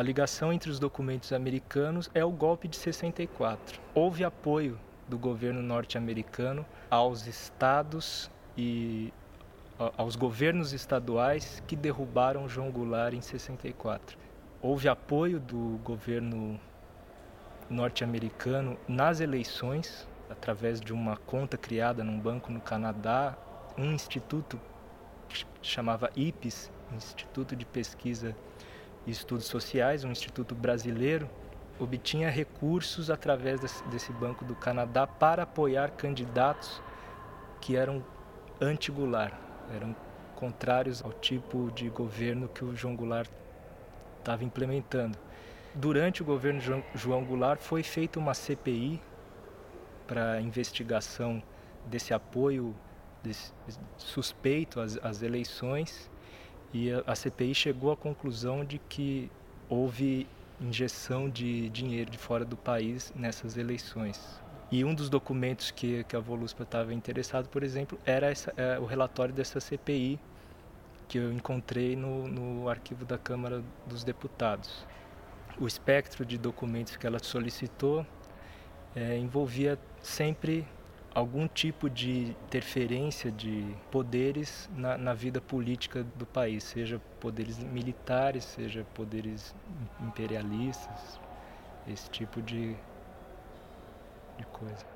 A ligação entre os documentos americanos é o golpe de 64. Houve apoio do governo norte-americano aos estados e aos governos estaduais que derrubaram João Goulart em 64. Houve apoio do governo norte-americano nas eleições, através de uma conta criada num banco no Canadá, um instituto que chamava IPES, Instituto de Pesquisa Estudos Sociais, um instituto brasileiro, obtinha recursos através desse banco do Canadá para apoiar candidatos que eram anti-Goulart, eram contrários ao tipo de governo que o João Goulart estava implementando. Durante o governo João Goulart foi feita uma CPI para investigação desse apoio desse suspeito às, às eleições e a, CPI chegou à conclusão de que houve injeção de dinheiro de fora do país nessas eleições. E um dos documentos que, que a Voluspa estava interessado, por exemplo, era essa, é, o relatório dessa CPI que eu encontrei no, no arquivo da Câmara dos Deputados. O espectro de documentos que ela solicitou é, envolvia sempre algum tipo de interferência de poderes na, na, vida política do país, seja poderes militares, seja poderes imperialistas, esse tipo de, de coisa.